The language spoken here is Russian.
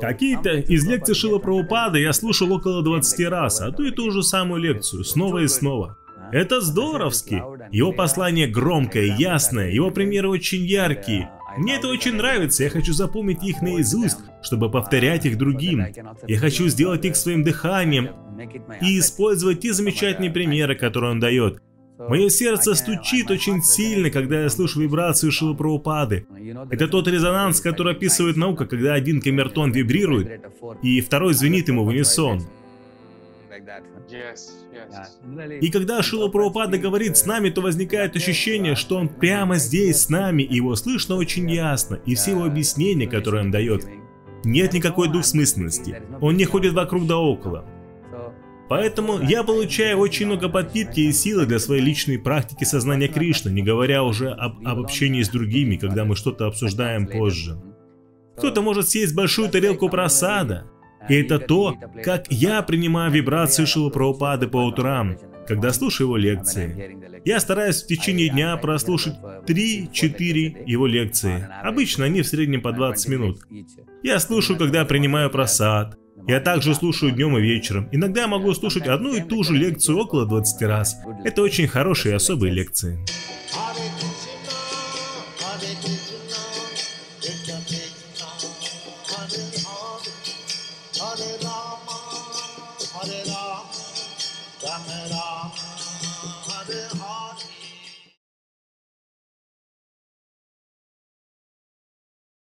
Какие-то из лекций Шила Прабхупады я слушал около 20 раз, а то и ту же самую лекцию, снова и снова. Это здоровски. Его послание громкое, ясное, его примеры очень яркие. Мне это очень нравится, я хочу запомнить их наизусть, чтобы повторять их другим. Я хочу сделать их своим дыханием и использовать те замечательные примеры, которые он дает. Мое сердце стучит очень сильно, когда я слышу вибрацию Шилапрабхупады. Это тот резонанс, который описывает наука, когда один камертон вибрирует, и второй звенит ему в унисон. И когда Шила говорит с нами, то возникает ощущение, что он прямо здесь с нами, и его слышно очень ясно, и все его объяснения, которые он дает, нет никакой двусмысленности. Он не ходит вокруг да около. Поэтому я получаю очень много подпитки и силы для своей личной практики сознания Кришны, не говоря уже об, об общении с другими, когда мы что-то обсуждаем позже. Кто-то может съесть большую тарелку просада, и это то, как я принимаю вибрации Шила Прабхупады по утрам, когда слушаю его лекции. Я стараюсь в течение дня прослушать 3-4 его лекции. Обычно они в среднем по 20 минут. Я слушаю, когда принимаю просад. Я также слушаю днем и вечером. Иногда я могу слушать одну и ту же лекцию около 20 раз. Это очень хорошие и особые лекции. Hare Rama